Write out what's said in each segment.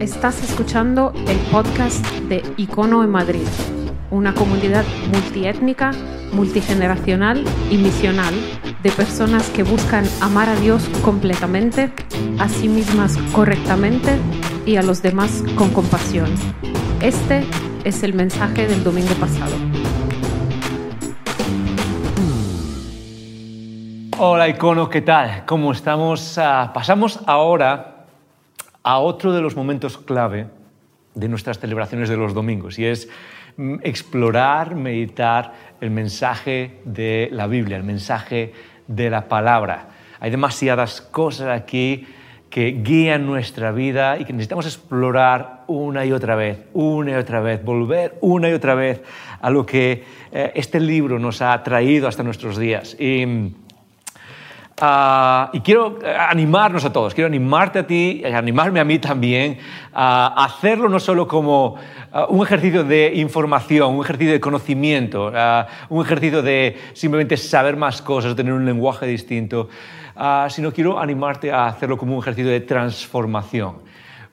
Estás escuchando el podcast de Icono en Madrid, una comunidad multiétnica, multigeneracional y misional de personas que buscan amar a Dios completamente, a sí mismas correctamente y a los demás con compasión. Este es el mensaje del domingo pasado. Hola Icono, ¿qué tal? ¿Cómo estamos? Ah, pasamos ahora a otro de los momentos clave de nuestras celebraciones de los domingos y es mm, explorar, meditar el mensaje de la Biblia, el mensaje de la palabra. Hay demasiadas cosas aquí que guían nuestra vida y que necesitamos explorar una y otra vez, una y otra vez, volver una y otra vez a lo que eh, este libro nos ha traído hasta nuestros días. Y, Ah, y quiero eh, animarnos a todos, quiero animarte a ti, animarme a mí también, a hacerlo no solo como ah, un ejercicio de información, un ejercicio de conocimiento, ah, un ejercicio de simplemente saber más cosas, tener un lenguaje distinto, sino quiero animarte a hacerlo como un ejercicio de transformación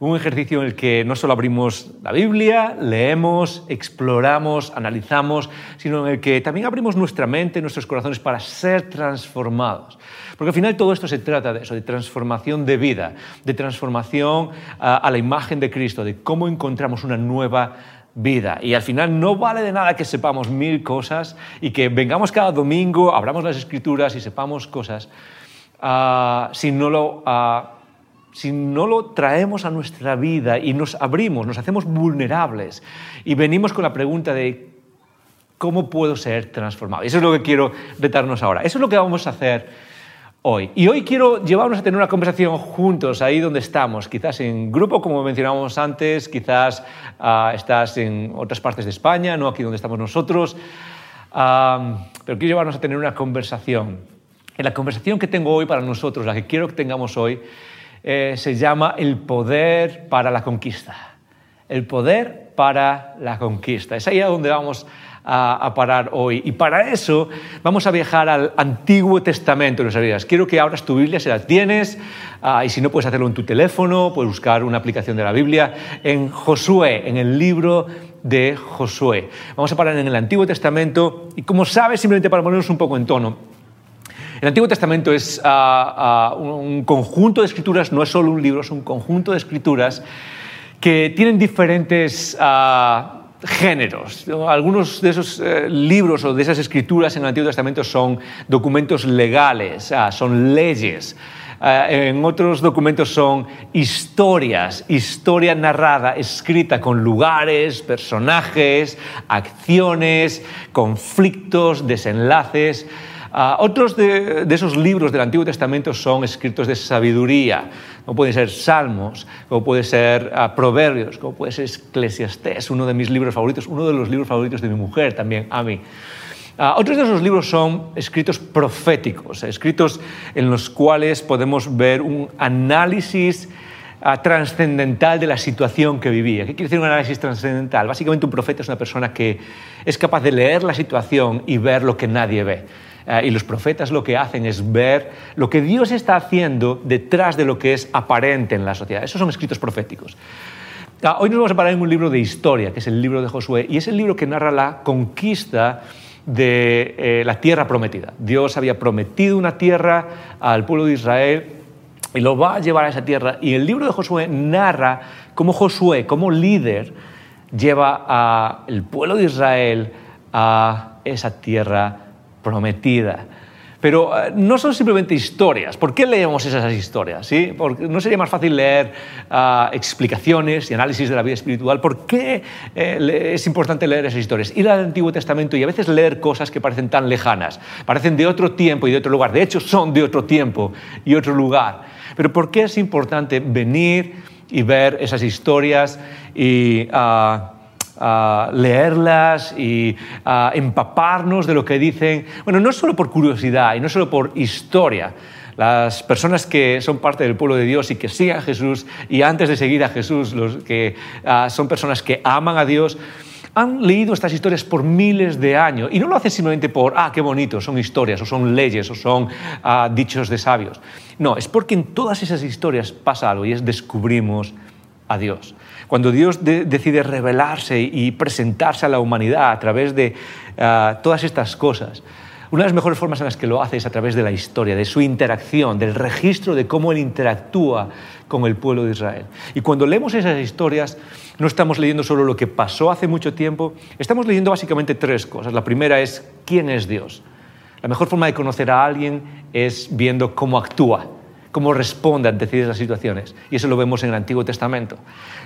un ejercicio en el que no solo abrimos la Biblia, leemos, exploramos, analizamos, sino en el que también abrimos nuestra mente, nuestros corazones para ser transformados. Porque al final todo esto se trata de eso, de transformación de vida, de transformación a, la imagen de Cristo, de cómo encontramos una nueva vida. Y al final no vale de nada que sepamos mil cosas y que vengamos cada domingo, abramos las escrituras y sepamos cosas, uh, si no lo... Uh, si no lo traemos a nuestra vida y nos abrimos, nos hacemos vulnerables y venimos con la pregunta de cómo puedo ser transformado. Eso es lo que quiero retarnos ahora. Eso es lo que vamos a hacer hoy. Y hoy quiero llevarnos a tener una conversación juntos, ahí donde estamos, quizás en grupo, como mencionábamos antes, quizás ah, estás en otras partes de España, no aquí donde estamos nosotros, pero quiero llevarnos a tener una conversación. En la conversación que tengo hoy para nosotros, la que quiero que tengamos hoy, eh, se llama El poder para la conquista. El poder para la conquista. Es ahí a donde vamos a, parar hoy. Y para eso vamos a viajar al Antiguo Testamento de nuestras. Quiero que abras tu Biblia si la tienes, ah, y si no puedes hacerlo en tu teléfono, puedes buscar una aplicación de la Biblia, en Josué, en el libro de Josué. Vamos a parar en el Antiguo Testamento y como sabes, simplemente para ponernos un poco en tono, el Antiguo Testamento es ah, ah, un conjunto de escrituras, no es solo un libro, es un conjunto de escrituras que tienen diferentes ah, géneros. Algunos de esos eh, libros o de esas escrituras en el Antiguo Testamento son documentos legales, son leyes. en otros documentos son historias, historia narrada, escrita con lugares, personajes, acciones, conflictos, desenlaces. Ah, otros de, esos libros del Antiguo Testamento son escritos de sabiduría, como pueden ser Salmos, como puede ser ah, Proverbios, como puede ser Eclesiastés, uno de mis libros favoritos, uno de los libros favoritos de mi mujer también, a mí. Ah, otros de esos libros son escritos proféticos, escritos en los cuales podemos ver un análisis trascendental de la situación que vivía. ¿Qué quiere decir un análisis trascendental? Básicamente un profeta es una persona que es capaz de leer la situación y ver lo que nadie ve. Eh, y los profetas lo que hacen es ver lo que Dios está haciendo detrás de lo que es aparente en la sociedad. Esos son escritos proféticos. Ah, hoy nos vamos a parar en un libro de historia, que es el libro de Josué, y es el libro que narra la conquista de eh, la tierra prometida. Dios había prometido una tierra al pueblo de Israel y lo va a llevar a esa tierra. Y el libro de Josué narra cómo Josué, como líder, lleva al pueblo de Israel a esa tierra prometida. Pero eh, no son simplemente historias. ¿Por qué leemos esas historias? ¿Sí? Porque ¿No sería más fácil leer ah, explicaciones y análisis de la vida espiritual? ¿Por qué eh, es importante leer esas historias? Ir al Antiguo Testamento y a veces leer cosas que parecen tan lejanas, parecen de otro tiempo y de otro lugar. De hecho, son de otro tiempo y otro lugar. Pero ¿por qué es importante venir y ver esas historias y... Uh, leerlas y empaparnos de lo que dicen, bueno, no solo por curiosidad y no solo por historia. Las personas que son parte del pueblo de Dios y que siguen a Jesús y antes de seguir a Jesús, los que ah, son personas que aman a Dios, han leído estas historias por miles de años y no lo hacen simplemente por, ah, qué bonito, son historias o son leyes o son ah, dichos de sabios. No, es porque en todas esas historias pasa algo y es descubrimos a Dios. Cuando Dios decide revelarse y presentarse a la humanidad a través de ah, todas estas cosas, una de las mejores formas en las que lo hace es a través de la historia, de su interacción, del registro de cómo Él interactúa con el pueblo de Israel. Y cuando leemos esas historias, no estamos leyendo solo lo que pasó hace mucho tiempo, estamos leyendo básicamente tres cosas. La primera es quién es Dios. La mejor forma de conocer a alguien es viendo cómo actúa cómo responde ante ciertas situaciones. Y eso lo vemos en el Antiguo Testamento.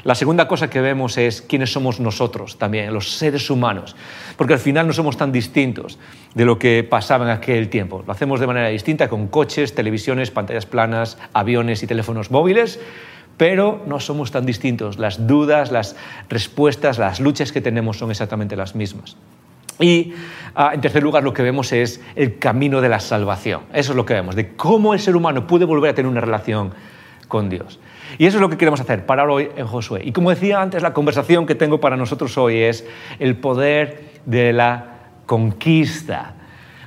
La segunda cosa que vemos es quiénes somos nosotros también, los seres humanos, porque al final no somos tan distintos de lo que pasaba en aquel tiempo. Lo hacemos de manera distinta con coches, televisiones, pantallas planas, aviones y teléfonos móviles, pero no somos tan distintos. Las dudas, las respuestas, las luchas que tenemos son exactamente las mismas. Y ah, en tercer lugar, lo que vemos es el camino de la salvación. Eso es lo que vemos, de cómo el ser humano puede volver a tener una relación con Dios. Y eso es lo que queremos hacer, parar hoy en Josué. Y como decía antes, la conversación que tengo para nosotros hoy es el poder de la conquista.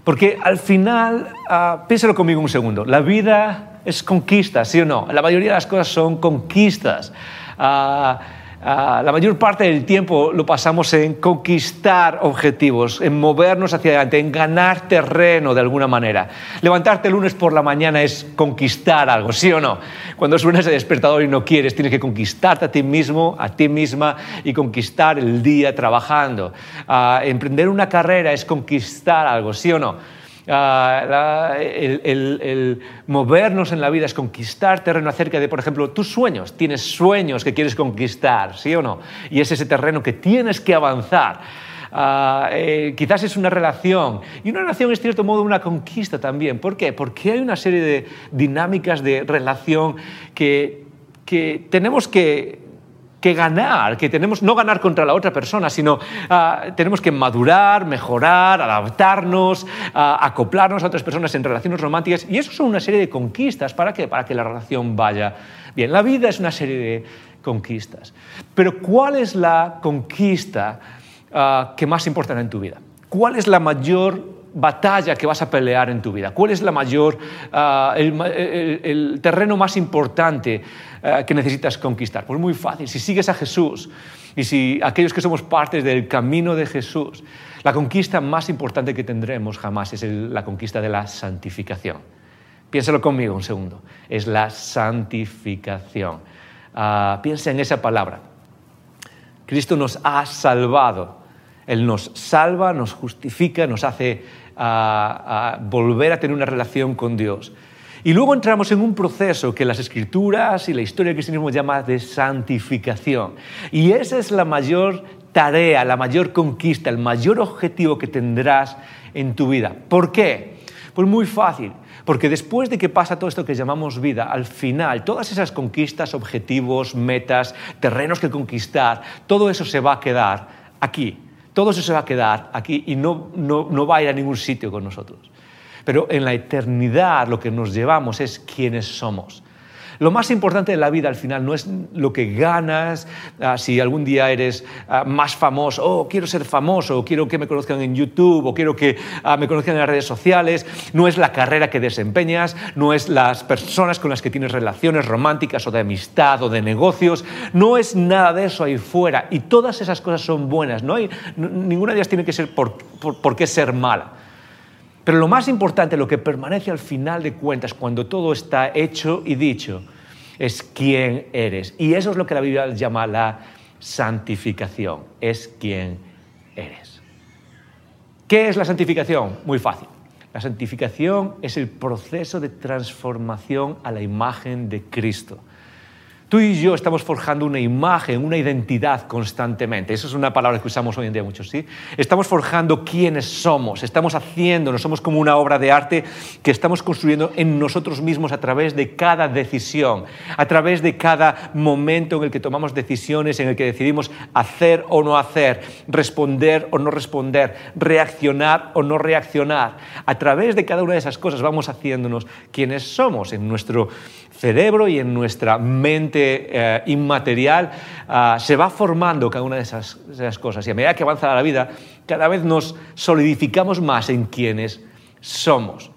Porque al final, uh, piénsalo conmigo un segundo, la vida es conquista, ¿sí o no? La mayoría de las cosas son conquistas. Ah, Ah, la mayor parte del tiempo lo pasamos en conquistar objetivos, en movernos hacia adelante, en ganar terreno de alguna manera. Levantarte el lunes por la mañana es conquistar algo, ¿sí o no? Cuando suena ese despertador y no quieres, tienes que conquistarte a ti mismo, a ti misma y conquistar el día trabajando. Ah, emprender una carrera es conquistar algo, ¿sí o no? Ah, el, movernos en la vida es conquistar terreno acerca de, por ejemplo, tus sueños. Tienes sueños que quieres conquistar, ¿sí o no? Y es ese terreno que tienes que avanzar. Ah, eh, quizás es una relación. Y una relación es, cierto modo, una conquista también. ¿Por qué? Porque hay una serie de dinámicas de relación que, que tenemos que que ganar, que tenemos no ganar contra la otra persona, sino ah, tenemos que madurar, mejorar, adaptarnos, ah, acoplarnos a otras personas en relaciones románticas. Y eso son una serie de conquistas. ¿Para qué? Para que la relación vaya bien. La vida es una serie de conquistas. Pero ¿cuál es la conquista ah, que más importa en tu vida? ¿Cuál es la mayor batalla que vas a pelear en tu vida? ¿Cuál es la mayor, el, terreno más importante ah, que necesitas conquistar? Pues muy fácil, si sigues a Jesús y si aquellos que somos partes del camino de Jesús, la conquista más importante que tendremos jamás es la conquista de la santificación. Piénsalo conmigo un segundo, es la santificación. Ah, piensa en esa palabra. Cristo nos ha salvado. Él nos salva, nos justifica, nos hace a, volver a tener una relación con Dios. Y luego entramos en un proceso que las escrituras y la historia del cristianismo llama de santificación. Y esa es la mayor tarea, la mayor conquista, el mayor objetivo que tendrás en tu vida. ¿Por qué? Pues muy fácil, porque después de que pasa todo esto que llamamos vida, al final todas esas conquistas, objetivos, metas, terrenos que conquistar, todo eso se va a quedar aquí, todo eso se va a quedar aquí y no, no, va a ir a ningún sitio con nosotros. Pero en la eternidad lo que nos llevamos es quiénes somos. Lo más importante de la vida al final no es lo que ganas, ah, si algún día eres ah, más famoso, oh, quiero ser famoso, o quiero que me conozcan en YouTube, o quiero que ah, me conozcan en las redes sociales, no es la carrera que desempeñas, no es las personas con las que tienes relaciones románticas o de amistad o de negocios, no es nada de eso ahí fuera. Y todas esas cosas son buenas, no hay, ninguna de ellas tiene que ser por, por qué ser mala. Pero lo más importante, lo que permanece al final de cuentas, cuando todo está hecho y dicho, es quién eres. Y eso es lo que la Biblia llama la santificación, es quién eres. ¿Qué es la santificación? Muy fácil. La santificación es el proceso de transformación a la imagen de Cristo. Tú y yo estamos forjando una imagen, una identidad constantemente. Esa es una palabra que usamos hoy en día mucho, ¿sí? Estamos forjando quiénes somos, estamos haciéndonos, somos como una obra de arte que estamos construyendo en nosotros mismos a través de cada decisión, a través de cada momento en el que tomamos decisiones, en el que decidimos hacer o no hacer, responder o no responder, reaccionar o no reaccionar. A través de cada una de esas cosas vamos haciéndonos quiénes somos en nuestro cerebro y en nuestra mente eh, inmaterial, ah, se va formando cada una de esas, cosas. Y a medida que avanza la vida, cada vez nos solidificamos más en quienes somos.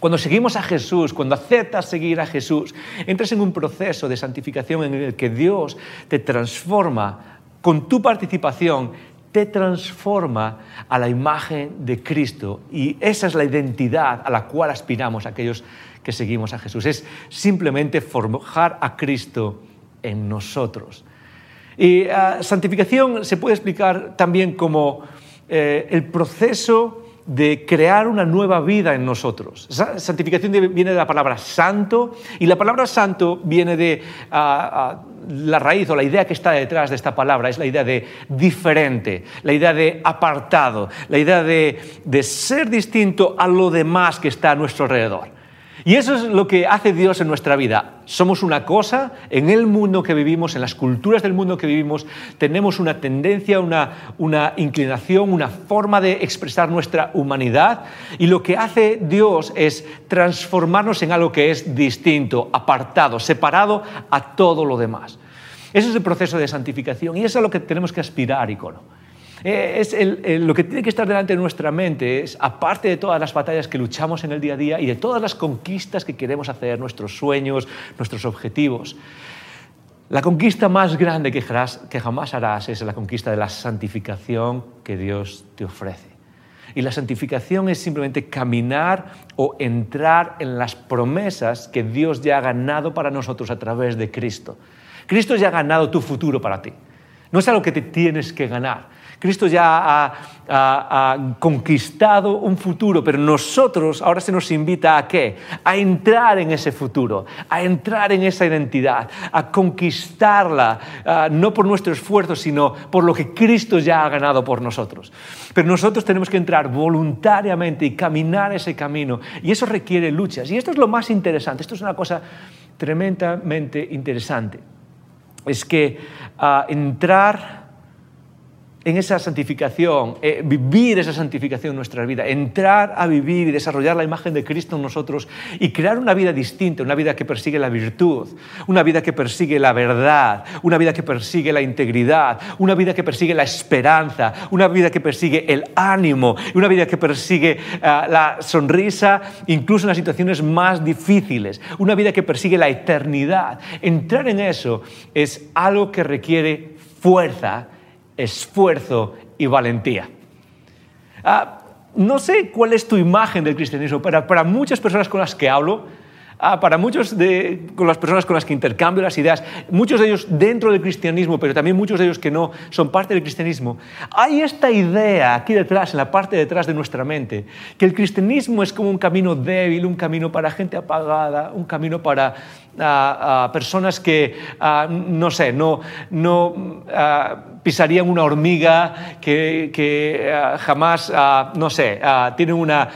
Cuando seguimos a Jesús, cuando aceptas seguir a Jesús, entras en un proceso de santificación en el que Dios te transforma con tu participación, te transforma a la imagen de Cristo. Y esa es la identidad a la cual aspiramos aquellos que seguimos a Jesús. Es simplemente forjar a Cristo en nosotros. Y uh, santificación se puede explicar también como eh, el proceso de crear una nueva vida en nosotros. Santificación viene de la palabra santo y la palabra santo viene de uh, uh, la raíz o la idea que está detrás de esta palabra, es la idea de diferente, la idea de apartado, la idea de, de ser distinto a lo demás que está a nuestro alrededor. Y eso es lo que hace Dios en nuestra vida. Somos una cosa, en el mundo que vivimos, en las culturas del mundo que vivimos, tenemos una tendencia, una, inclinación, una forma de expresar nuestra humanidad. Y lo que hace Dios es transformarnos en algo que es distinto, apartado, separado a todo lo demás. Ese es el proceso de santificación y eso es a lo que tenemos que aspirar, icono. Eh, es lo que tiene que estar delante de nuestra mente es, aparte de todas las batallas que luchamos en el día a día y de todas las conquistas que queremos hacer, nuestros sueños, nuestros objetivos, la conquista más grande que jamás, que jamás harás es la conquista de la santificación que Dios te ofrece. Y la santificación es simplemente caminar o entrar en las promesas que Dios ya ha ganado para nosotros a través de Cristo. Cristo ya ha ganado tu futuro para ti. No es algo que te tienes que ganar. Cristo ya ha, conquistado un futuro, pero nosotros ahora se nos invita a qué? A entrar en ese futuro, a entrar en esa identidad, a conquistarla, no por nuestro esfuerzo, sino por lo que Cristo ya ha ganado por nosotros. Pero nosotros tenemos que entrar voluntariamente y caminar ese camino, y eso requiere luchas. Y esto es lo más interesante, esto es una cosa tremendamente interesante, es que uh, entrar en esa santificación, eh, vivir esa santificación en nuestra vida, entrar a vivir y desarrollar la imagen de Cristo en nosotros y crear una vida distinta, una vida que persigue la virtud, una vida que persigue la verdad, una vida que persigue la integridad, una vida que persigue la esperanza, una vida que persigue el ánimo, una vida que persigue uh, la sonrisa incluso en las situaciones más difíciles, una vida que persigue la eternidad. Entrar en eso es algo que requiere fuerza, esfuerzo y valentía. Ah, no sé cuál es tu imagen del cristianismo, pero para muchas personas con las que hablo, ah, para muchos de con las personas con las que intercambio las ideas, muchos de ellos dentro del cristianismo, pero también muchos de ellos que no son parte del cristianismo, hay esta idea aquí detrás, en la parte detrás de nuestra mente, que el cristianismo es como un camino débil, un camino para gente apagada, un camino para a, personas que, no sé, no, no pisarían una hormiga, que, que jamás, no sé, tienen una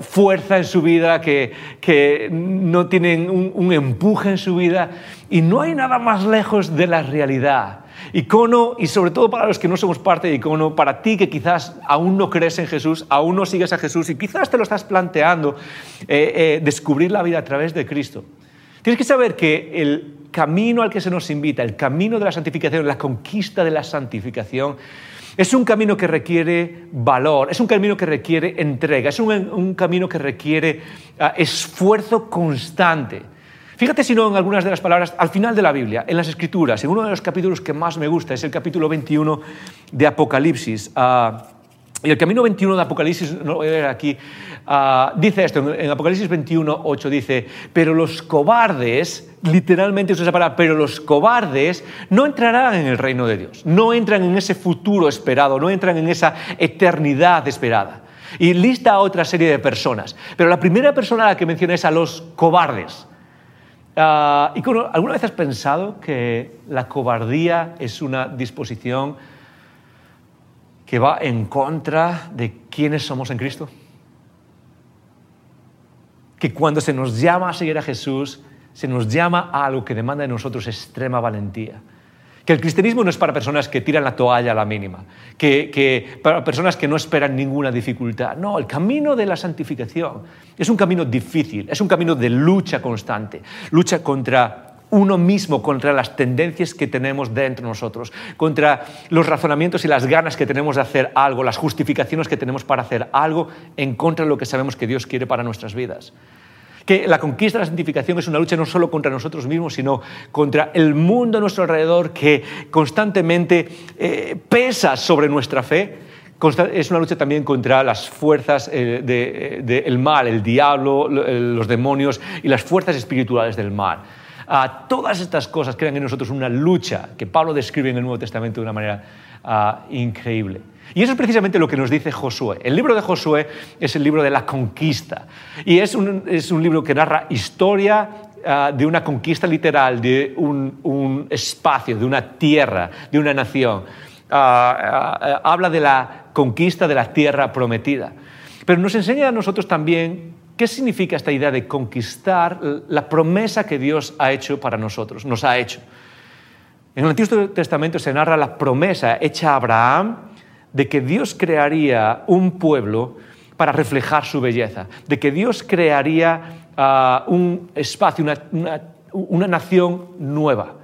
fuerza en su vida, que, que no tienen un, un, empuje en su vida. Y no hay nada más lejos de la realidad. Icono, y sobre todo para los que no somos parte de Icono, para ti que quizás aún no crees en Jesús, aún no sigues a Jesús y quizás te lo estás planteando, eh, eh, descubrir la vida a través de Cristo. Tienes que saber que el camino al que se nos invita, el camino de la santificación, la conquista de la santificación, es un camino que requiere valor, es un camino que requiere entrega, es un, un camino que requiere uh, esfuerzo constante. Fíjate si no en algunas de las palabras al final de la Biblia, en las Escrituras, en uno de los capítulos que más me gusta, es el capítulo 21 de Apocalipsis. Uh, y el camino 21 de Apocalipsis, no lo voy a leer aquí, uh, dice esto, en Apocalipsis 21, 8 dice, pero los cobardes, literalmente usa esa palabra, pero los cobardes no entrarán en el reino de Dios, no entran en ese futuro esperado, no entran en esa eternidad esperada. Y lista a otra serie de personas, pero la primera persona a la que menciona es a los cobardes. Uh, ¿y ¿Alguna vez has pensado que la cobardía es una disposición que va en contra de quiénes somos en Cristo? Que cuando se nos llama a seguir a Jesús, se nos llama a algo que demanda de nosotros extrema valentía. Que el cristianismo no es para personas que tiran la toalla a la mínima, que, que, para personas que no esperan ninguna dificultad. No, el camino de la santificación es un camino difícil, es un camino de lucha constante, lucha contra uno mismo contra las tendencias que tenemos dentro de nosotros, contra los razonamientos y las ganas que tenemos de hacer algo, las justificaciones que tenemos para hacer algo en contra de lo que sabemos que Dios quiere para nuestras vidas. Que la conquista de la santificación es una lucha no solo contra nosotros mismos, sino contra el mundo a nuestro alrededor que constantemente eh, pesa sobre nuestra fe es una lucha también contra las fuerzas del eh, de, el mal, el diablo, los demonios y las fuerzas espirituales del mal. Todas estas cosas crean en nosotros una lucha que Pablo describe en el Nuevo Testamento de una manera ah, increíble. Y eso es precisamente lo que nos dice Josué. El libro de Josué es el libro de la conquista. Y es un, es un libro que narra historia ah, de una conquista literal, de un, un, espacio, de una tierra, de una nación. habla de la conquista de la tierra prometida. Pero nos enseña a nosotros también qué significa esta idea de conquistar la promesa que Dios ha hecho para nosotros, nos ha hecho. En el Antiguo Testamento se narra la promesa hecha a Abraham de que Dios crearía un pueblo para reflejar su belleza, de que Dios crearía ah, un espacio, una nación nueva.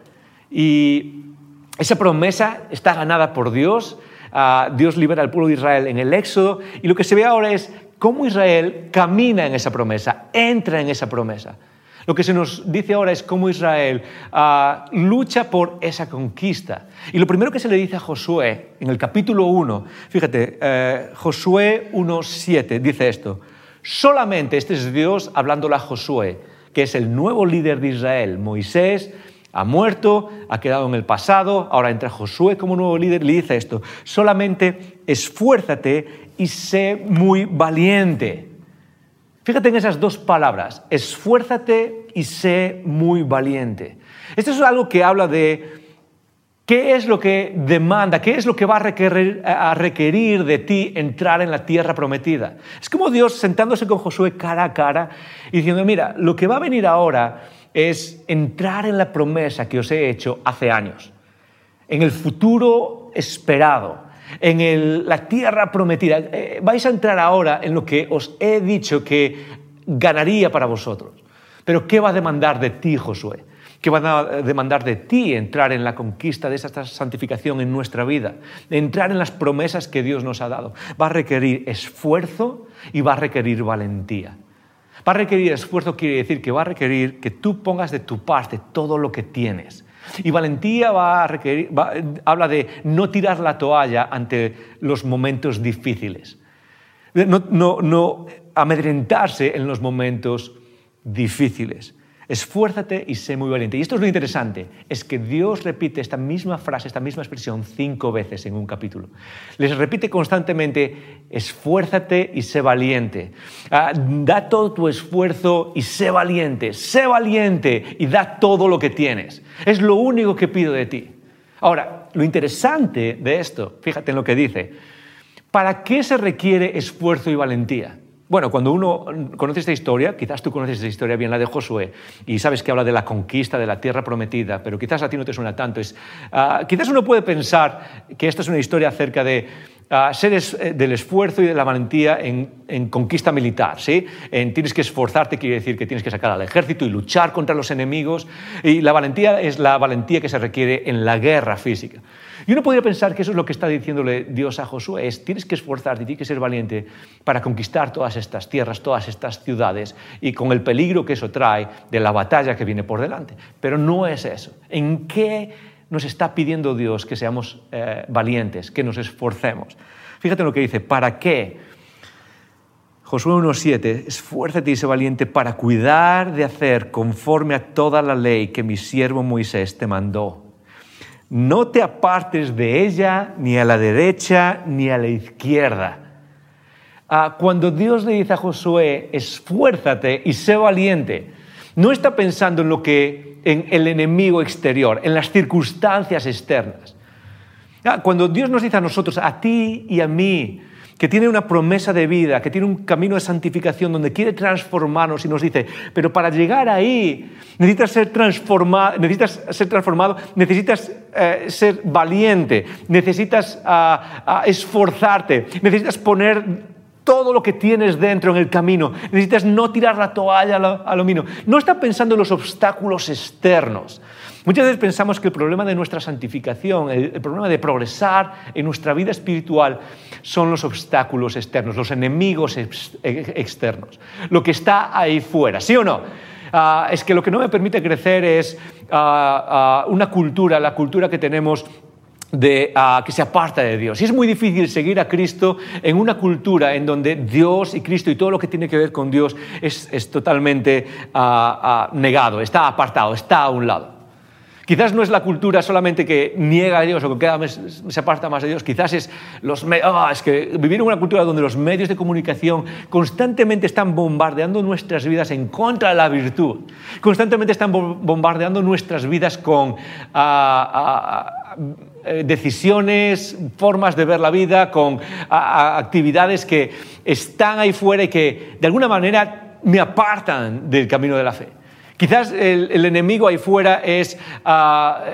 Y esa promesa está ganada por Dios Dios libera al pueblo de Israel en el Éxodo y lo que se ve ahora es cómo Israel camina en esa promesa, entra en esa promesa. Lo que se nos dice ahora es cómo Israel ah, lucha por esa conquista. Y lo primero que se le dice a Josué en el capítulo 1, fíjate, eh, Josué 1.7 dice esto, solamente este es Dios hablándole a Josué, que es el nuevo líder de Israel, Moisés, ha muerto, ha quedado en el pasado, ahora entra Josué como nuevo líder y le dice esto, solamente esfuérzate y sé muy valiente. Fíjate en esas dos palabras, esfuérzate y sé muy valiente. Esto es algo que habla de qué es lo que demanda, qué es lo que va a requerir, de ti entrar en la tierra prometida. Es como Dios sentándose con Josué cara a cara y diciendo, mira, lo que va a venir ahora es entrar en la promesa que os he hecho hace años, en el futuro esperado, en la tierra prometida. Eh, vais a entrar ahora en lo que os he dicho que ganaría para vosotros. Pero ¿qué va a demandar de ti, Josué? ¿Qué va a demandar de ti entrar en la conquista de esa santificación en nuestra vida? Entrar en las promesas que Dios nos ha dado. Va a requerir esfuerzo y va a requerir valentía. Va a requerir esfuerzo, quiere decir que va a requerir que tú pongas de tu parte todo lo que tienes. Y valentía va a requerir, habla de no tirar la toalla ante los momentos difíciles. No, no amedrentarse en los momentos difíciles. Esfuérzate y sé muy valiente. Y esto es lo interesante, es que Dios repite esta misma frase, esta misma expresión cinco veces en un capítulo. Les repite constantemente, esfuérzate y sé valiente. Ah, da todo tu esfuerzo y sé valiente. Sé valiente y da todo lo que tienes. Es lo único que pido de ti. Ahora, lo interesante de esto, fíjate en lo que dice, ¿para qué se requiere esfuerzo y valentía? Bueno, cuando uno conoce esta historia, quizás tú conoces esta historia bien, la de Josué, y sabes que habla de la conquista de la tierra prometida, pero quizás a ti no te suena tanto. Es, ah, quizás uno puede pensar que esta es una historia acerca de uh, ser eh, del esfuerzo y de la valentía en, conquista militar. ¿sí? En, tienes que esforzarte, quiere decir que tienes que sacar al ejército y luchar contra los enemigos, y la valentía es la valentía que se requiere en la guerra física. Y uno podría pensar que eso es lo que está diciéndole Dios a Josué, es tienes que esforzarte, tienes que ser valiente para conquistar todas estas tierras, todas estas ciudades y con el peligro que eso trae de la batalla que viene por delante. Pero no es eso. ¿En qué nos está pidiendo Dios que seamos eh, valientes, que nos esforcemos? Fíjate lo que dice, ¿para qué? Josué 1.7, esfuérzate y sé valiente para cuidar de hacer conforme a toda la ley que mi siervo Moisés te mandó no te apartes de ella ni a la derecha ni a la izquierda. Ah, cuando Dios le dice a Josué, esfuérzate y sé valiente, no está pensando en lo que en el enemigo exterior, en las circunstancias externas. Ah, cuando Dios nos dice a nosotros, a ti y a mí, que tiene una promesa de vida, que tiene un camino de santificación donde quiere transformarnos y nos dice, pero para llegar ahí necesitas ser transformado, necesitas, ser, transformado, necesitas eh, ser valiente, necesitas ah, ah, esforzarte, necesitas poner todo lo que tienes dentro en el camino. Necesitas no tirar la toalla a lo. No está pensando en los obstáculos externos. Muchas veces pensamos que el problema de nuestra santificación, el, problema de progresar en nuestra vida espiritual son los obstáculos externos, los enemigos externos, lo que está ahí fuera, ¿sí o no? Ah, es que lo que no me permite crecer es ah, ah, una cultura, la cultura que tenemos de, ah, que se aparta de Dios. Y es muy difícil seguir a Cristo en una cultura en donde Dios y Cristo y todo lo que tiene que ver con Dios es, totalmente ah, ah, negado, está apartado, está a un lado. Quizás no es la cultura solamente que niega a Dios o que se aparta más de Dios, quizás es, los, es que vivir en una cultura donde los medios de comunicación constantemente están bombardeando nuestras vidas en contra de la virtud, constantemente están bombardeando nuestras vidas con eh, decisiones, formas de ver la vida, con actividades que están ahí fuera y que de alguna manera me apartan del camino de la fe. Quizás el, enemigo ahí fuera es ah,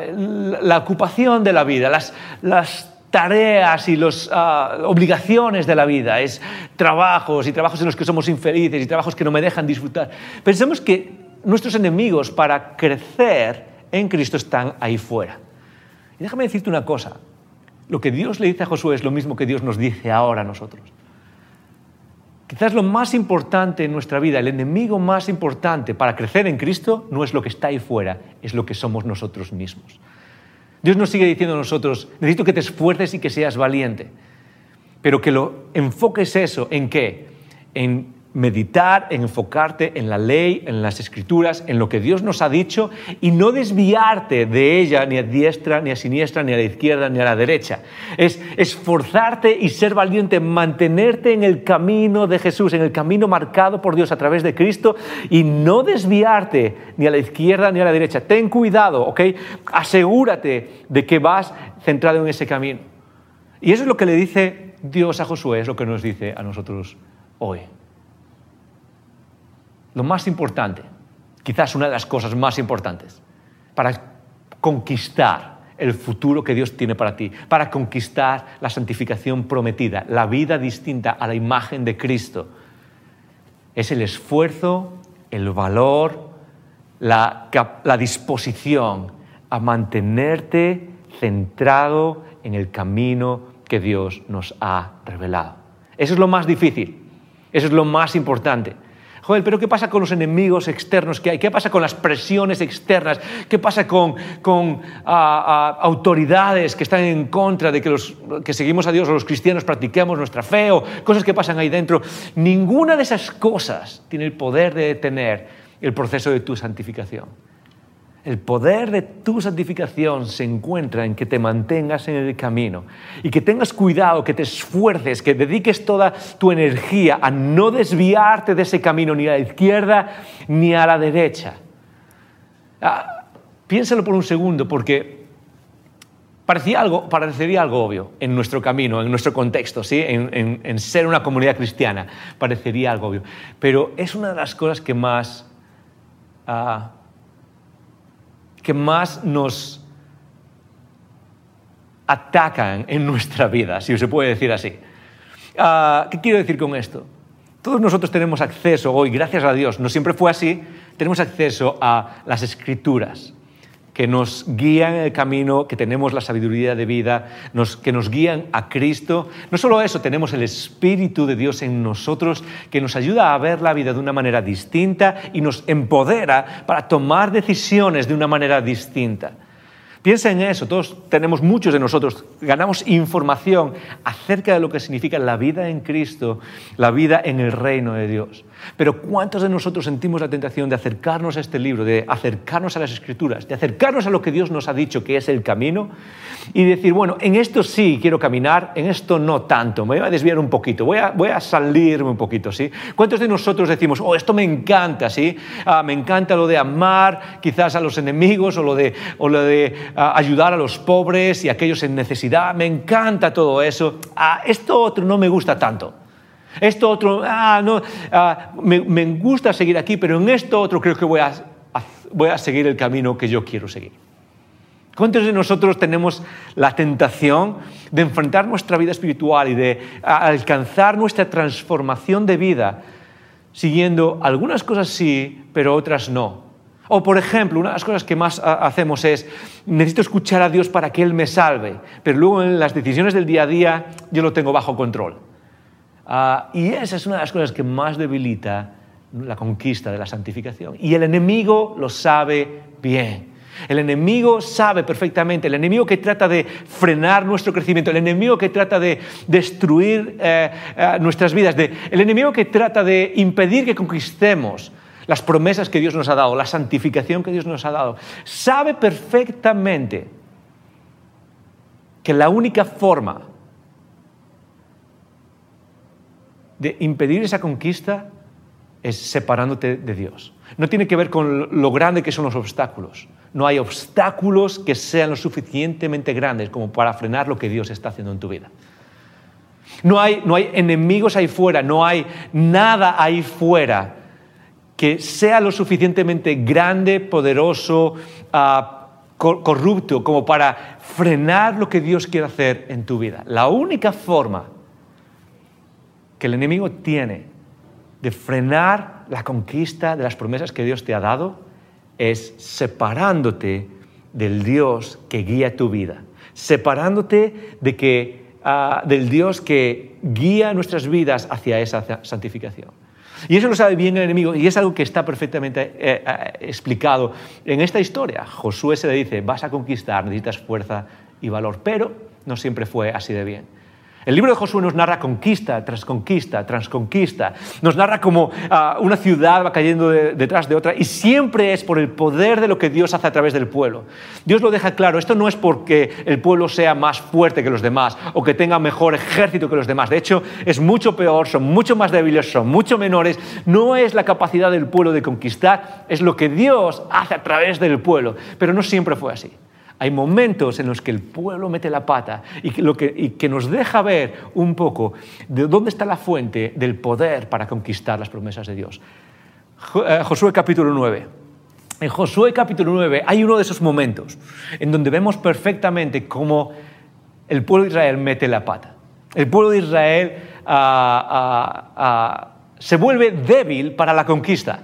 la ocupación de la vida, las, tareas y las ah, obligaciones de la vida, es trabajos y trabajos en los que somos infelices y trabajos que no me dejan disfrutar. Pensemos que nuestros enemigos para crecer en Cristo están ahí fuera. Y déjame decirte una cosa, lo que Dios le dice a Josué es lo mismo que Dios nos dice ahora a nosotros. Quizás lo más importante en nuestra vida, el enemigo más importante para crecer en Cristo no es lo que está ahí fuera, es lo que somos nosotros mismos. Dios nos sigue diciendo a nosotros, necesito que te esfuerces y que seas valiente, pero que lo enfoques eso en qué? En meditar, en enfocarte en la ley, en las escrituras, en lo que Dios nos ha dicho y no desviarte de ella ni a diestra, ni a siniestra, ni a la izquierda, ni a la derecha. Es esforzarte y ser valiente, mantenerte en el camino de Jesús, en el camino marcado por Dios a través de Cristo y no desviarte ni a la izquierda ni a la derecha. Ten cuidado, ¿ok? Asegúrate de que vas centrado en ese camino. Y eso es lo que le dice Dios a Josué, es lo que nos dice a nosotros hoy lo más importante, quizás una de las cosas más importantes, para conquistar el futuro que Dios tiene para ti, para conquistar la santificación prometida, la vida distinta a la imagen de Cristo, es el esfuerzo, el valor, la, disposición a mantenerte centrado en el camino que Dios nos ha revelado. Eso es lo más difícil, eso es lo más importante. Joder, pero ¿qué pasa con los enemigos externos que hay? ¿Qué pasa con las presiones externas? ¿Qué pasa con, autoridades que están en contra de que los que seguimos a Dios o los cristianos practiquemos nuestra fe o cosas que pasan ahí dentro? Ninguna de esas cosas tiene el poder de detener el proceso de tu santificación. El poder de tu santificación se encuentra en que te mantengas en el camino y que tengas cuidado, que te esfuerces, que dediques toda tu energía a no desviarte de ese camino ni a la izquierda ni a la derecha. Ah, piénsalo por un segundo porque parecía algo, parecería algo obvio en nuestro camino, en nuestro contexto, ¿sí? en, ser una comunidad cristiana, parecería algo obvio. Pero es una de las cosas que más... Ah, que más nos atacan en nuestra vida, si se puede decir así. Ah, ¿Qué quiero decir con esto? Todos nosotros tenemos acceso hoy, gracias a Dios, no siempre fue así, tenemos acceso a las escrituras que nos guían el camino, que tenemos la sabiduría de vida, que nos guían a Cristo. No solo eso, tenemos el Espíritu de Dios en nosotros que nos ayuda a ver la vida de una manera distinta y nos empodera para tomar decisiones de una manera distinta. Piensa en eso, todos tenemos, muchos de nosotros, ganamos información acerca de lo que significa la vida en Cristo, la vida en el reino de Dios. Pero ¿cuántos de nosotros sentimos la tentación de acercarnos a este libro, de acercarnos a las escrituras, de acercarnos a lo que Dios nos ha dicho que es el camino y decir, bueno, en esto sí quiero caminar, en esto no tanto, me voy a desviar un poquito, voy a, voy salirme un poquito, ¿sí? ¿Cuántos de nosotros decimos, oh, esto me encanta, ¿sí? Ah, me encanta lo de amar quizás a los enemigos o lo de, o lo de ah, ayudar a los pobres y a aquellos en necesidad, me encanta todo eso, ah, esto otro no me gusta tanto. Esto otro, ah, no, ah, me, gusta seguir aquí, pero en esto otro creo que voy a, voy a seguir el camino que yo quiero seguir. ¿Cuántos de nosotros tenemos la tentación de enfrentar nuestra vida espiritual y de alcanzar nuestra transformación de vida siguiendo algunas cosas sí, pero otras no? O por ejemplo, una de las cosas que más hacemos es, necesito escuchar a Dios para que Él me salve, pero luego en las decisiones del día a día yo lo tengo bajo control. Ah, y esa es una de las cosas que más debilita la conquista de la santificación. Y el enemigo lo sabe bien. El enemigo sabe perfectamente, el enemigo que trata de frenar nuestro crecimiento, el enemigo que trata de destruir eh, eh, nuestras vidas, el enemigo que trata de impedir que conquistemos las promesas que Dios nos ha dado, la santificación que Dios nos ha dado, sabe perfectamente que la única forma de impedir esa conquista es separándote de Dios. No tiene que ver con lo grande que son los obstáculos. No hay obstáculos que sean lo suficientemente grandes como para frenar lo que Dios está haciendo en tu vida. No hay, no hay enemigos ahí fuera, no hay nada ahí fuera que sea lo suficientemente grande, poderoso, ah, corrupto, como para frenar lo que Dios quiere hacer en tu vida. La única forma que el enemigo tiene de frenar la conquista de las promesas que Dios te ha dado es separándote del Dios que guía tu vida, separándote de que, ah, del Dios que guía nuestras vidas hacia esa santificación. Y eso lo sabe bien el enemigo y es algo que está perfectamente eh, eh, explicado en esta historia. Josué se le dice, vas a conquistar, necesitas fuerza y valor, pero no siempre fue así de bien. El libro de Josué nos narra conquista tras conquista tras conquista. Nos narra como ah, una ciudad va cayendo detrás de otra y siempre es por el poder de lo que Dios hace a través del pueblo. Dios lo deja claro, esto no es porque el pueblo sea más fuerte que los demás o que tenga mejor ejército que los demás. De hecho, es mucho peor, son mucho más débiles, son mucho menores. No es la capacidad del pueblo de conquistar, es lo que Dios hace a través del pueblo. Pero no siempre fue así. Hay momentos en los que el pueblo mete la pata y que, nos deja ver un poco de dónde está la fuente del poder para conquistar las promesas de Dios. Eh, Josué capítulo 9. En Josué capítulo 9 hay uno de esos momentos en donde vemos perfectamente cómo el pueblo de Israel mete la pata. El pueblo de Israel ah, ah, ah, se vuelve débil para la conquista.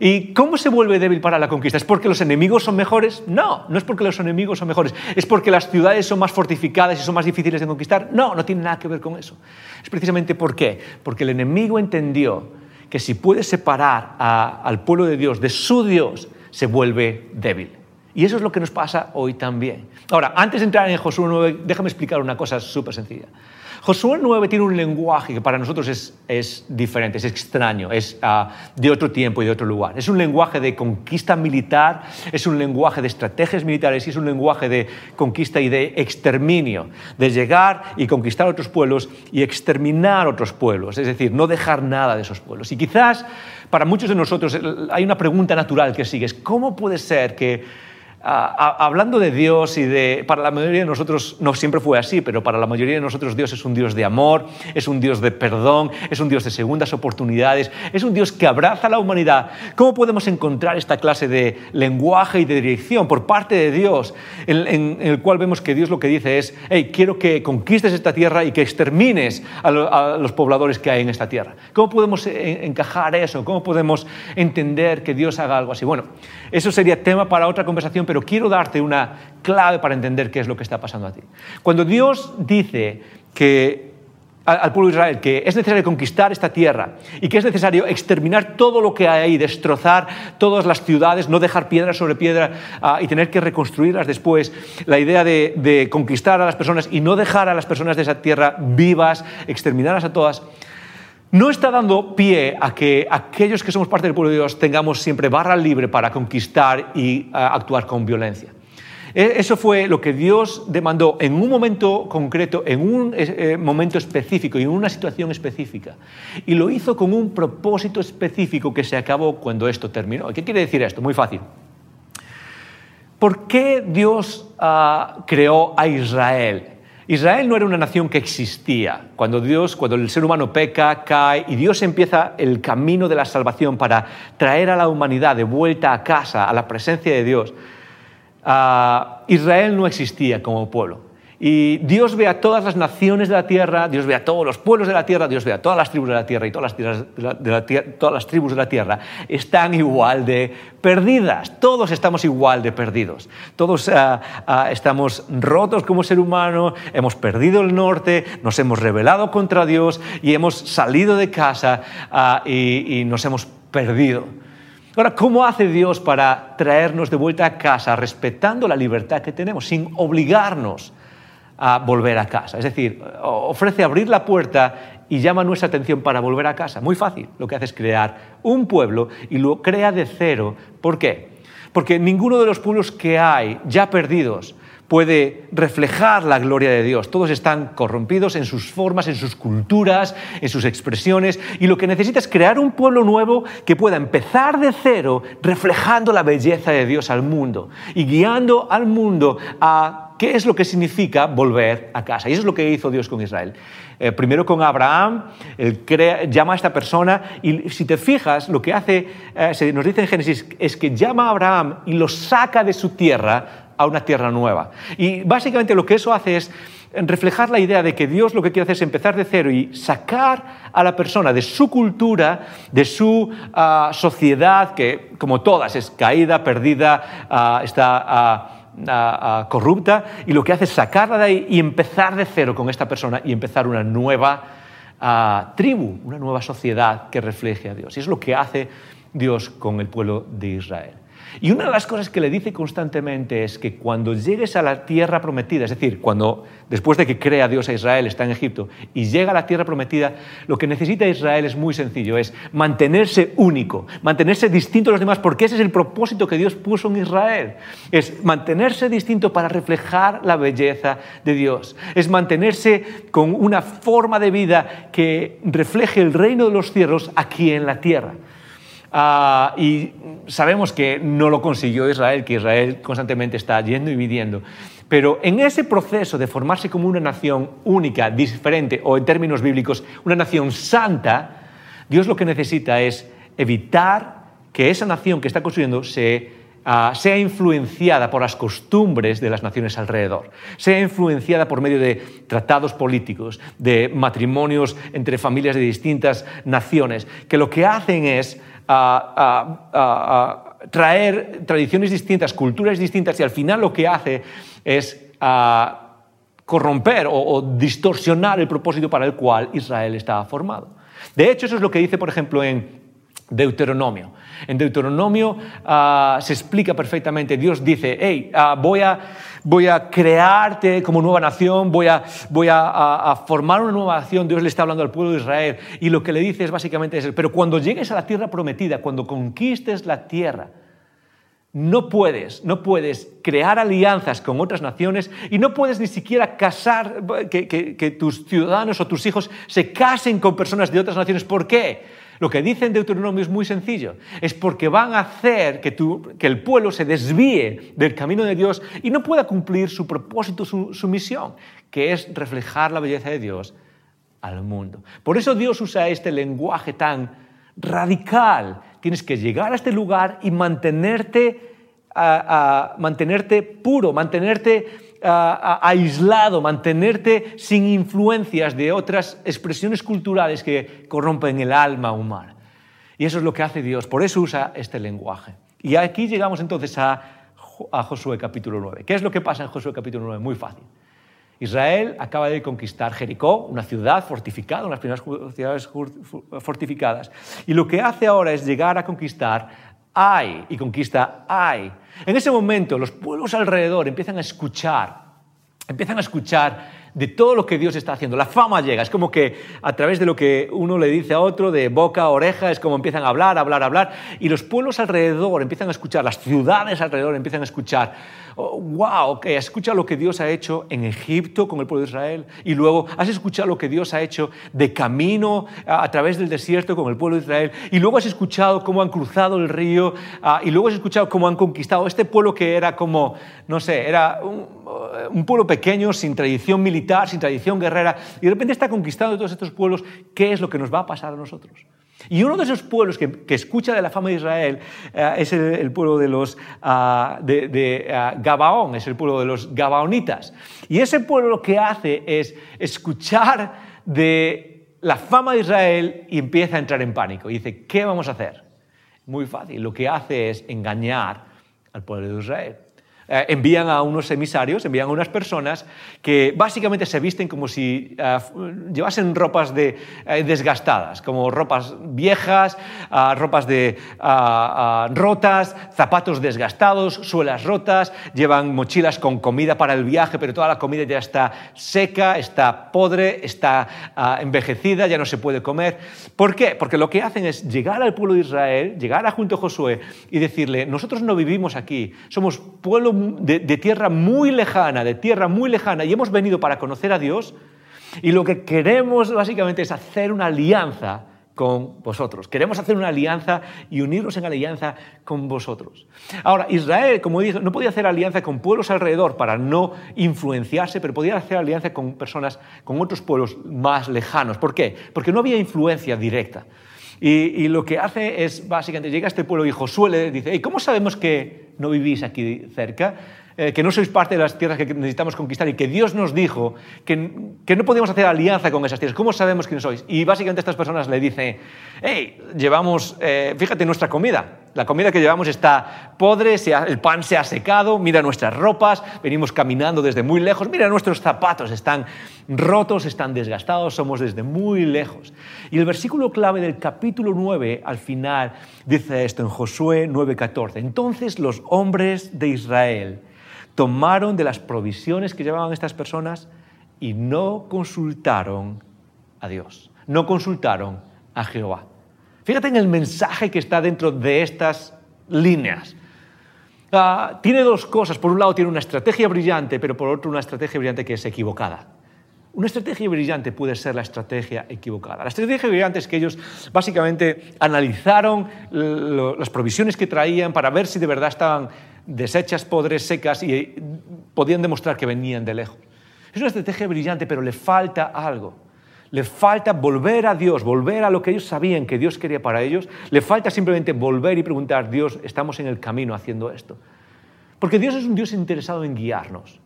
¿Y cómo se vuelve débil para la conquista? ¿Es porque los enemigos son mejores? No, no es porque los enemigos son mejores. ¿Es porque las ciudades son más fortificadas y son más difíciles de conquistar? No, no tiene nada que ver con eso. Es precisamente por qué. Porque el enemigo entendió que si puede separar al pueblo de Dios de su Dios, se vuelve débil. Y eso es lo que nos pasa hoy también. Ahora, antes de entrar en Josué 9, déjame explicar una cosa súper sencilla. Josué 9 tiene un lenguaje que para nosotros es, diferente, es extraño, es ah, de otro tiempo y de otro lugar. Es un lenguaje de conquista militar, es un lenguaje de estrategias militares y es un lenguaje de conquista y de exterminio, de llegar y conquistar otros pueblos y exterminar otros pueblos, es decir, no dejar nada de esos pueblos. Y quizás para muchos de nosotros hay una pregunta natural que sigue, ¿cómo puede ser que hablando de Dios y de, para la mayoría de nosotros no siempre fue así, pero para la mayoría de nosotros Dios es un Dios de amor, es un Dios de perdón, es un Dios de segundas oportunidades, es un Dios que abraza a la humanidad. ¿Cómo podemos encontrar esta clase de lenguaje y de dirección por parte de Dios, en, el cual vemos que Dios lo que dice es, hey, quiero que conquistes esta tierra y que extermines a, a los pobladores que hay en esta tierra? ¿Cómo podemos encajar eso? ¿Cómo podemos entender que Dios haga algo así? Bueno, eso sería tema para otra conversación, pero quiero darte una clave para entender qué es lo que está pasando a ti. Cuando Dios dice que al pueblo de Israel que es necesario conquistar esta tierra y que es necesario exterminar todo lo que hay ahí, destrozar todas las ciudades, no dejar piedra sobre piedra ah, y tener que reconstruirlas después. La idea de, de, conquistar a las personas y no dejar a las personas de esa tierra vivas, exterminarlas a todas no está dando pie a que aquellos que somos parte del pueblo de Dios tengamos siempre barra libre para conquistar y eh, actuar con violencia. E, eso fue lo que Dios demandó en un momento concreto, en un eh, momento específico y en una situación específica. Y lo hizo con un propósito específico que se acabó cuando esto terminó. ¿Qué quiere decir esto? Muy fácil. ¿Por qué Dios ah, creó a Israel? Israel no era una nación que existía. Cuando Dios, cuando el ser humano peca, cae y Dios empieza el camino de la salvación para traer a la humanidad de vuelta a casa, a la presencia de Dios, ah, Israel no existía como pueblo. Y Dios ve a todas las naciones de la tierra, Dios ve a todos los pueblos de la tierra, Dios ve a todas las tribus de la tierra y todas las, todas las tribus de la tierra están igual de perdidas. Todos estamos igual de perdidos. Todos ah, ah, estamos rotos como ser humano, hemos perdido el norte, nos hemos rebelado contra Dios y hemos salido de casa ah, y, y nos hemos perdido. Ahora, ¿cómo hace Dios para traernos de vuelta a casa respetando la libertad que tenemos, sin obligarnos? A volver a casa. Es decir, ofrece abrir la puerta y llama nuestra atención para volver a casa. Muy fácil. Lo que hace es crear un pueblo y lo crea de cero. ¿Por qué? Porque ninguno de los pueblos que hay ya perdidos puede reflejar la gloria de Dios. Todos están corrompidos en sus formas, en sus culturas, en sus expresiones, y lo que necesita es crear un pueblo nuevo que pueda empezar de cero reflejando la belleza de Dios al mundo y guiando al mundo a qué es lo que significa volver a casa. Y eso es lo que hizo Dios con Israel. Eh, primero con Abraham, él llama a esta persona y si te fijas, lo que hace, eh, se nos dice en Génesis, es que llama a Abraham y lo saca de su tierra a una tierra nueva. Y básicamente lo que eso hace es reflejar la idea de que Dios lo que quiere hacer es empezar de cero y sacar a la persona de su cultura, de su ah, sociedad, que como todas es caída, perdida, ah, está... Ah, corrupta y lo que hace es sacarla de ahí y empezar de cero con esta persona y empezar una nueva tribu, una nueva sociedad que refleje a Dios. Y es lo que hace Dios con el pueblo de Israel. Y una de las cosas que le dice constantemente es que cuando llegues a la tierra prometida, es decir, cuando después de que crea Dios a Israel, está en Egipto, y llega a la tierra prometida, lo que necesita Israel es muy sencillo, es mantenerse único, mantenerse distinto a los demás, porque ese es el propósito que Dios puso en Israel. Es mantenerse distinto para reflejar la belleza de Dios. Es mantenerse con una forma de vida que refleje el reino de los cielos aquí en la tierra. Ah, y sabemos que no lo consiguió Israel, que Israel constantemente está yendo y viviendo. Pero en ese proceso de formarse como una nación única, diferente, o en términos bíblicos, una nación santa, Dios lo que necesita es evitar que esa nación que está construyendo ah, sea influenciada por las costumbres de las naciones alrededor, sea influenciada por medio de tratados políticos, de matrimonios entre familias de distintas naciones, que lo que hacen es a, traer tradiciones distintas, culturas distintas, y al final lo que hace es corromper o, distorsionar el propósito para el cual Israel estaba formado. De hecho, eso es lo que dice, por ejemplo, en Deuteronomio. En Deuteronomio ah, se explica perfectamente, Dios dice, hey, ah, voy, a, voy a crearte como nueva nación, voy, a, voy a, formar una nueva nación, Dios le está hablando al pueblo de Israel, y lo que le dice es básicamente eso, pero cuando llegues a la tierra prometida, cuando conquistes la tierra, no puedes, no puedes crear alianzas con otras naciones y no puedes ni siquiera casar, que, que tus ciudadanos o tus hijos se casen con personas de otras naciones. ¿Por qué? Lo que dice en Deuteronomio es muy sencillo. Es porque van a hacer que, que el pueblo se desvíe del camino de Dios y no pueda cumplir su propósito, su, misión, que es reflejar la belleza de Dios al mundo. Por eso Dios usa este lenguaje tan radical. Tienes que llegar a este lugar y mantenerte, mantenerte puro, mantenerte aislado, mantenerte sin influencias de otras expresiones culturales que corrompen el alma humana. Y eso es lo que hace Dios, por eso usa este lenguaje. Y aquí llegamos entonces a, Josué capítulo 9. ¿Qué es lo que pasa en Josué capítulo 9? Muy fácil. Israel acaba de conquistar Jericó, una ciudad fortificada, unas primeras ciudades fortificadas, y lo que hace ahora es llegar a conquistar Ai y conquista Ai. En ese momento los pueblos alrededor empiezan a escuchar, empiezan a escuchar de todo lo que Dios está haciendo. La fama llega, es como que a través de lo que uno le dice a otro, de boca a oreja, es como empiezan a hablar, hablar, hablar, y los pueblos alrededor empiezan a escuchar, las ciudades alrededor empiezan a escuchar wow, que has lo que Dios ha hecho en Egipto con el pueblo de Israel y luego has escuchado lo que Dios ha hecho de camino a, través del desierto con el pueblo de Israel y luego has escuchado cómo han cruzado el río ah, y luego has escuchado cómo han conquistado este pueblo que era como, no sé, era un, pueblo pequeño sin tradición militar, sin tradición guerrera y de repente está conquistando todos estos pueblos. ¿Qué es lo que nos va a pasar a nosotros? Y uno de esos pueblos que, escucha de la fama de Israel eh, es el, pueblo de los ah, de, ah, Gabaón, es el pueblo de los Gabaonitas. Y ese pueblo lo que hace es escuchar de la fama de Israel y empieza a entrar en pánico. Y dice, ¿qué vamos a hacer? Muy fácil, lo que hace es engañar al pueblo de Israel. Eh, envían a unos emisarios, envían a unas personas que básicamente se visten como si eh, llevasen ropas de, eh, desgastadas, como ropas viejas, ah, ropas de, ah, ah, rotas, zapatos desgastados, suelas rotas, llevan mochilas con comida para el viaje, pero toda la comida ya está seca, está podre, está envejecida, ya no se puede comer. ¿Por qué? Porque lo que hacen es llegar al pueblo de Israel, llegar a junto a Josué y decirle, nosotros no vivimos aquí, somos pueblo de, tierra muy lejana, de tierra muy lejana, y hemos venido para conocer a Dios, y lo que queremos básicamente es hacer una alianza con vosotros. Queremos hacer una alianza y unirnos en alianza con vosotros. Ahora, Israel, como dije, no podía hacer alianza con pueblos alrededor para no influenciarse, pero podía hacer alianza con personas, con otros pueblos más lejanos. ¿Por qué? Porque no había influencia directa. Y, lo que hace es, básicamente, llega a este pueblo y Josué le dice, ¿cómo sabemos que no vivís aquí cerca? Eh, que no sois parte de las tierras que necesitamos conquistar y que Dios nos dijo que, no podíamos hacer alianza con esas tierras. ¿Cómo sabemos quiénes sois? Y básicamente estas personas le dicen, hey, llevamos, eh, fíjate nuestra comida, la comida que llevamos está podre, el pan se ha secado, mira nuestras ropas, venimos caminando desde muy lejos, mira nuestros zapatos, están rotos, están desgastados, somos desde muy lejos. Y el versículo clave del capítulo 9 al final dice esto en Josué 9:14. Entonces los hombres de Israel tomaron de las provisiones que llevaban estas personas y no consultaron a Dios, no consultaron a Jehová. Fíjate en el mensaje que está dentro de estas líneas. Ah, tiene dos cosas. Por un lado tiene una estrategia brillante, pero por otro una estrategia brillante que es equivocada. Una estrategia brillante puede ser la estrategia equivocada. La estrategia brillante es que ellos básicamente analizaron las provisiones que traían para ver si de verdad estaban deshechas, podres, secas y podían demostrar que venían de lejos. Es una estrategia brillante, pero le falta algo. Le falta volver a Dios, volver a lo que ellos sabían que Dios quería para ellos. Le falta simplemente volver y preguntar, Dios, estamos en el camino haciendo esto. Porque Dios es un Dios interesado en guiarnos.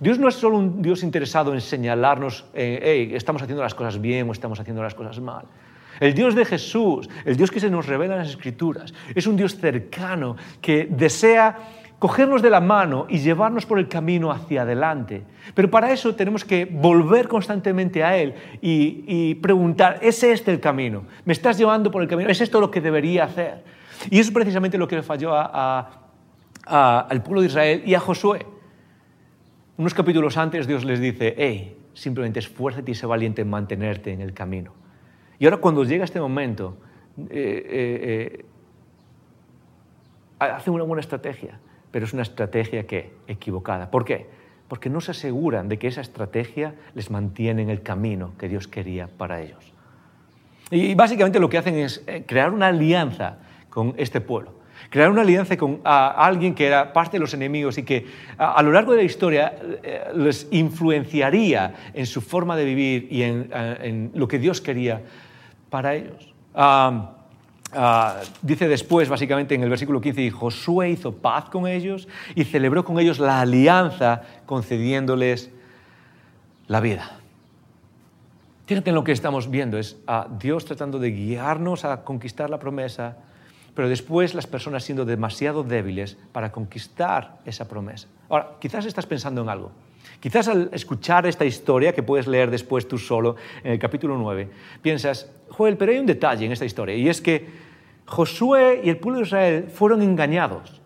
Dios no es solo un Dios interesado en señalarnos, eh, estamos haciendo las cosas bien o estamos haciendo las cosas mal. El Dios de Jesús, el Dios que se nos revela en las Escrituras, es un Dios cercano que desea cogernos de la mano y llevarnos por el camino hacia adelante. Pero para eso tenemos que volver constantemente a Él y, preguntar, ¿es este el camino? ¿Me estás llevando por el camino? ¿Es esto lo que debería hacer? Y eso es precisamente lo que le falló al pueblo de Israel y a Josué. Unos capítulos antes Dios les dice, hey, simplemente esfuérzate y sé valiente en mantenerte en el camino. Y ahora cuando llega este momento, eh, eh, eh, hace una buena estrategia, pero es una estrategia que equivocada. ¿Por qué? Porque no se aseguran de que esa estrategia les mantiene en el camino que Dios quería para ellos. Y básicamente lo que hacen es crear una alianza con este pueblo crear una alianza con alguien que era parte de los enemigos y que a, lo largo de la historia les influenciaría en su forma de vivir y en lo que Dios quería para ellos. Dice después, básicamente en el versículo 15, y Josué hizo paz con ellos y celebró con ellos la alianza, concediéndoles la vida. Fíjate en lo que estamos viendo, es a Dios tratando de guiarnos a conquistar la promesa, pero después las personas siendo demasiado débiles para conquistar esa promesa. Ahora, quizás estás pensando en algo. Quizás al escuchar esta historia, que puedes leer después tú solo en el capítulo 9, piensas, Joel, pero hay un detalle en esta historia, y es que Josué y el pueblo de Israel fueron engañados.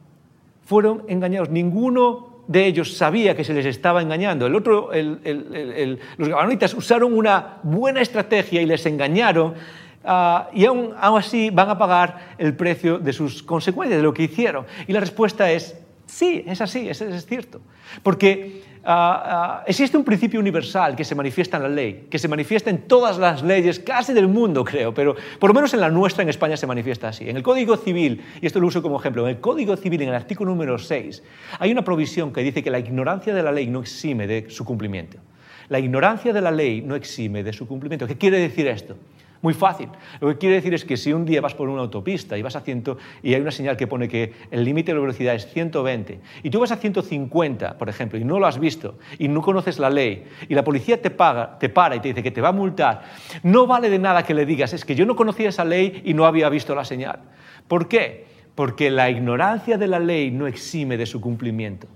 Fueron engañados. Ninguno de ellos sabía que se les estaba engañando. El otro, los gabaonitas usaron una buena estrategia y les engañaron, ah, y aún, así van a pagar el precio de sus consecuencias, de lo que hicieron. Y la respuesta es, sí, es así, es, es cierto. Porque Ah, ah, existe un principio universal que se manifiesta en la ley, que se manifiesta en todas las leyes, casi del mundo, creo, pero por lo menos en la nuestra, en España, se manifiesta así. En el Código Civil, y esto lo uso como ejemplo, en el Código Civil, en el artículo número 6, hay una provisión que dice que la ignorancia de la ley no exime de su cumplimiento. La ignorancia de la ley no exime de su cumplimiento. ¿Qué quiere decir esto? Muy fácil. Lo que quiere decir es que si un día vas por una autopista y vas a 100 y hay una señal que pone que el límite de velocidad es 120 y tú vas a 150, por ejemplo, y no lo has visto y no conoces la ley y la policía te, paga, te para y te dice que te va a multar, no vale de nada que le digas, es que yo no conocía esa ley y no había visto la señal. ¿Por qué? Porque la ignorancia de la ley no exime de su cumplimiento.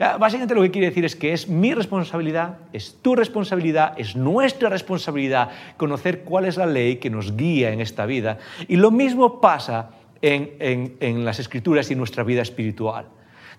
Ah, básicamente lo que quiere decir es que es mi responsabilidad, es tu responsabilidad, es nuestra responsabilidad conocer cuál es la ley que nos guía en esta vida. Y lo mismo pasa en, en las escrituras y nuestra vida espiritual.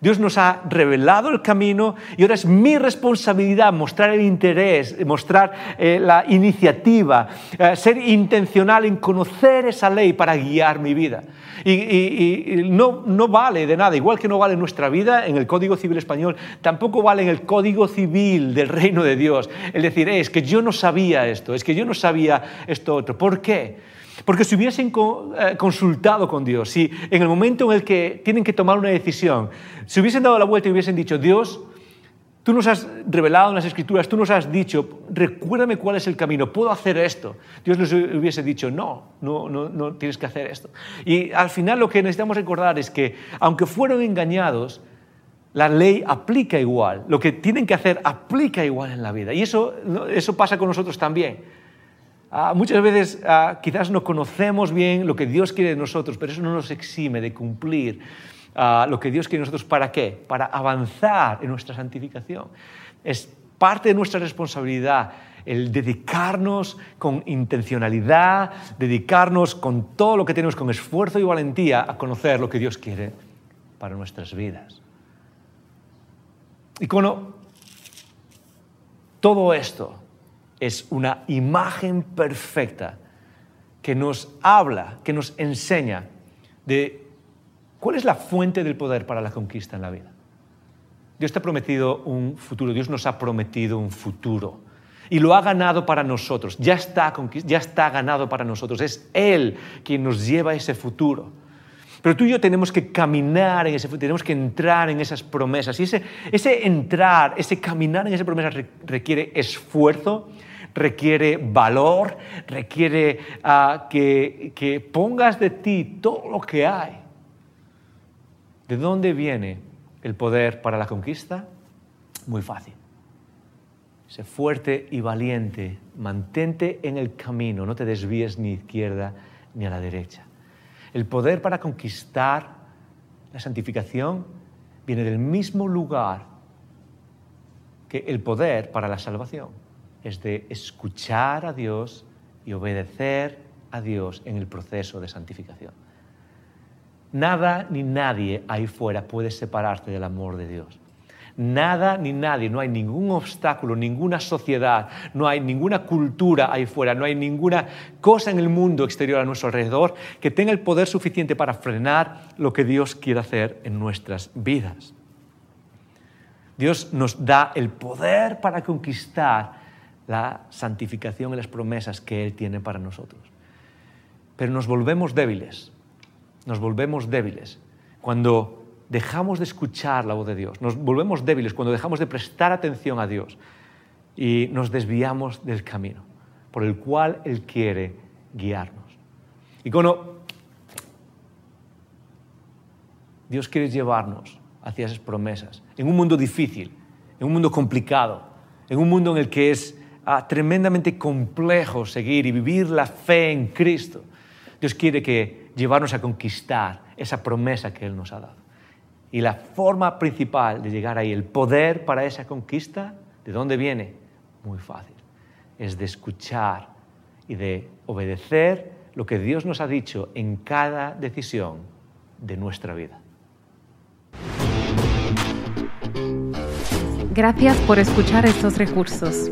Dios nos ha revelado el camino y ahora es mi responsabilidad mostrar el interés, mostrar eh, la iniciativa, eh, ser intencional en conocer esa ley para guiar mi vida. Y, no, no, vale de nada, igual que no vale nuestra vida en el Código Civil Español, tampoco vale en el Código Civil del Reino de Dios. El decir, es que yo no sabía esto, es que yo no sabía esto otro. ¿Por qué? Porque si hubiesen eh, consultado con Dios, si en el momento en el que tienen que tomar una decisión, si hubiesen dado la vuelta y hubiesen dicho, Dios, tú nos has revelado en las escrituras, tú nos has dicho, recuérdame cuál es el camino, puedo hacer esto. Dios les hubiese dicho, no, no, no, no tienes que hacer esto. Y al final lo que necesitamos recordar es que, aunque fueron engañados, la ley aplica igual. Lo que tienen que hacer aplica igual en la vida. Y eso, eso pasa con nosotros también. Ah, muchas veces ah, quizás no conocemos bien lo que Dios quiere de nosotros, pero eso no nos exime de cumplir ah, lo que Dios quiere de nosotros. ¿Para qué? Para avanzar en nuestra santificación. Es parte de nuestra responsabilidad el dedicarnos con intencionalidad, dedicarnos con todo lo que tenemos, con esfuerzo y valentía a conocer lo que Dios quiere para nuestras vidas. Y con todo esto es una imagen perfecta que nos habla, que nos enseña de cuál es la fuente del poder para la conquista en la vida. Dios te ha prometido un futuro, Dios nos ha prometido un futuro y lo ha ganado para nosotros, ya está, ya está ganado para nosotros, es Él quien nos lleva a ese futuro. Pero tú y yo tenemos que caminar en ese futuro, tenemos que entrar en esas promesas. Y ese, ese entrar, ese caminar en esas promesas requiere esfuerzo, requiere valor, requiere ah, que, que pongas de ti todo lo que hay. ¿De dónde viene el poder para la conquista? Muy fácil. Sé fuerte y valiente, mantente en el camino, no te desvíes ni a izquierda ni a la derecha. El poder para conquistar la santificación viene del mismo lugar que el poder para la salvación es de escuchar a Dios y obedecer a Dios en el proceso de santificación. Nada ni nadie ahí fuera puede separarte del amor de Dios. Nada ni nadie, no hay ningún obstáculo, ninguna sociedad, no hay ninguna cultura ahí fuera, no hay ninguna cosa en el mundo exterior a nuestro alrededor que tenga el poder suficiente para frenar lo que Dios quiere hacer en nuestras vidas. Dios nos da el poder para conquistar la santificación y las promesas que Él tiene para nosotros. Pero nos volvemos débiles, nos volvemos débiles cuando dejamos de escuchar la voz de Dios, nos volvemos débiles cuando dejamos de prestar atención a Dios y nos desviamos del camino por el cual Él quiere guiarnos. Y cuando Dios quiere llevarnos hacia esas promesas, en un mundo difícil, en un mundo complicado, en un mundo en el que es tremendamente complejo seguir y vivir la fe en Cristo. Dios quiere que llevarnos a conquistar esa promesa que Él nos ha dado. Y la forma principal de llegar ahí, el poder para esa conquista, ¿de dónde viene? Muy fácil. Es de escuchar y de obedecer lo que Dios nos ha dicho en cada decisión de nuestra vida. Gracias por escuchar estos recursos.